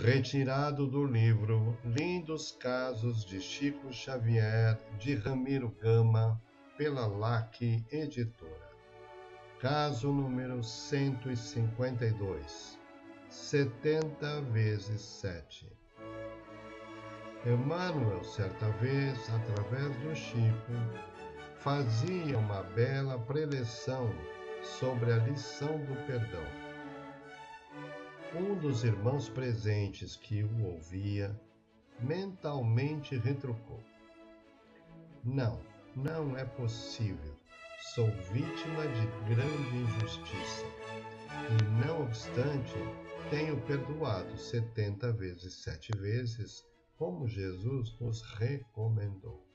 Retirado do livro Lindos Casos de Chico Xavier, de Ramiro Gama, pela LAC Editora. Caso número 152. 70 vezes 7. Emmanuel, certa vez, através do Chico, fazia uma bela preleção sobre a lição do perdão. Um dos irmãos presentes que o ouvia mentalmente retrucou: Não, não é possível. Sou vítima de grande injustiça. E, não obstante, tenho perdoado setenta vezes sete vezes, como Jesus nos recomendou.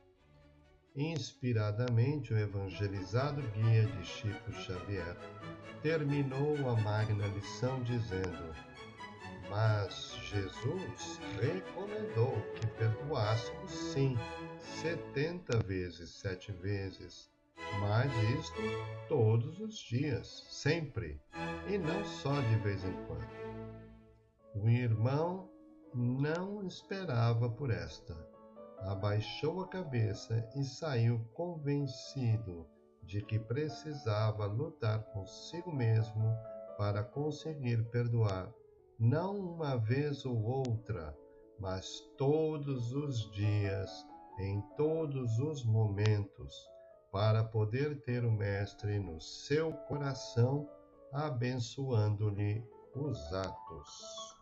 Inspiradamente, o evangelizado guia de Chico Xavier terminou a magna lição dizendo: Mas Jesus recomendou que perdoássemos sim, setenta vezes, sete vezes, mas isto todos os dias, sempre, e não só de vez em quando. O irmão não esperava por esta abaixou a cabeça e saiu convencido de que precisava lutar consigo mesmo para conseguir perdoar, não uma vez ou outra, mas todos os dias, em todos os momentos, para poder ter o Mestre no seu coração, abençoando-lhe os atos.